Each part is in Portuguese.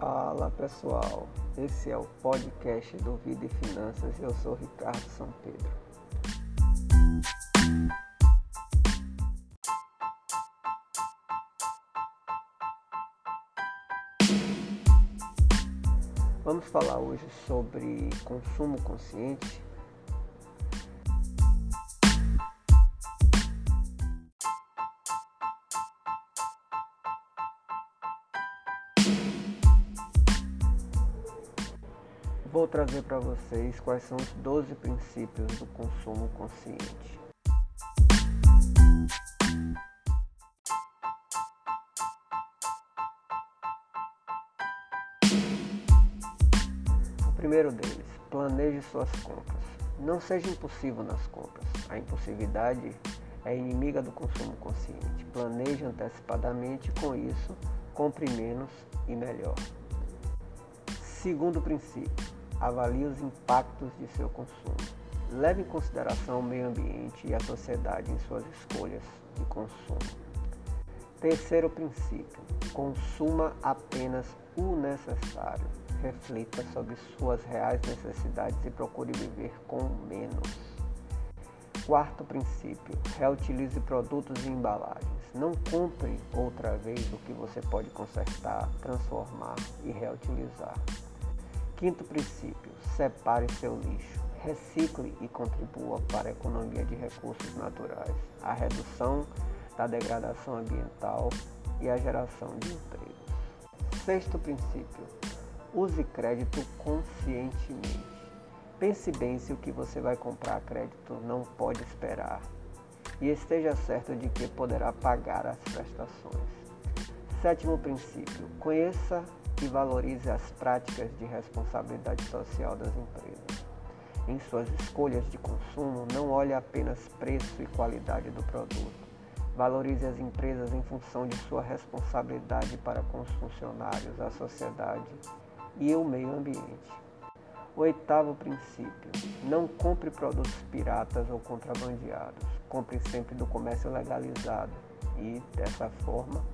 Fala pessoal, esse é o podcast do Vida e Finanças. Eu sou Ricardo São Pedro. Vamos falar hoje sobre consumo consciente Vou trazer para vocês quais são os 12 princípios do consumo consciente. O primeiro deles, planeje suas compras. Não seja impossível nas compras. A impulsividade é inimiga do consumo consciente. Planeje antecipadamente, com isso, compre menos e melhor. Segundo princípio, avalie os impactos de seu consumo. Leve em consideração o meio ambiente e a sociedade em suas escolhas de consumo. Terceiro princípio: consuma apenas o necessário. Reflita sobre suas reais necessidades e procure viver com menos. Quarto princípio: reutilize produtos e embalagens. Não compre outra vez o que você pode consertar, transformar e reutilizar. Quinto princípio: separe seu lixo. Recicle e contribua para a economia de recursos naturais, a redução da degradação ambiental e a geração de empregos. Sexto princípio: use crédito conscientemente. Pense bem se o que você vai comprar a crédito não pode esperar e esteja certo de que poderá pagar as prestações. Sétimo princípio: conheça e valorize as práticas de responsabilidade social das empresas. Em suas escolhas de consumo, não olhe apenas preço e qualidade do produto. Valorize as empresas em função de sua responsabilidade para com os funcionários, a sociedade e o meio ambiente. Oitavo princípio: não compre produtos piratas ou contrabandeados. Compre sempre do comércio legalizado e, dessa forma,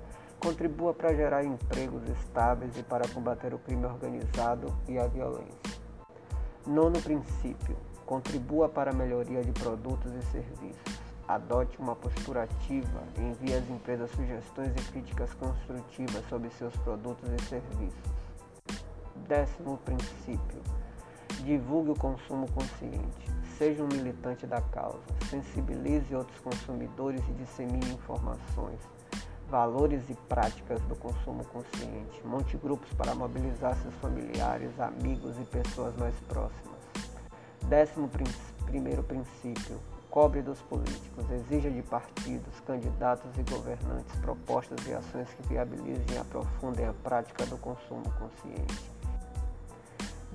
contribua para gerar empregos estáveis e para combater o crime organizado e a violência. Nono princípio: contribua para a melhoria de produtos e serviços. Adote uma postura ativa e envie às empresas sugestões e críticas construtivas sobre seus produtos e serviços. Décimo princípio: divulgue o consumo consciente. Seja um militante da causa. Sensibilize outros consumidores e dissemine informações valores e práticas do consumo consciente. Monte grupos para mobilizar seus familiares, amigos e pessoas mais próximas. Décimo primeiro princípio. Cobre dos políticos. Exija de partidos, candidatos e governantes propostas e ações que viabilizem e aprofundem a prática do consumo consciente.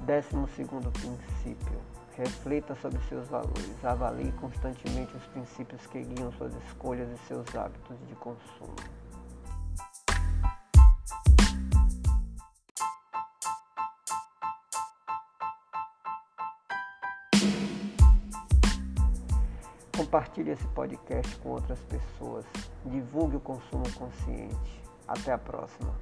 Décimo segundo princípio. Reflita sobre seus valores. Avalie constantemente os princípios que guiam suas escolhas e seus hábitos de consumo. Compartilhe esse podcast com outras pessoas. Divulgue o consumo consciente. Até a próxima.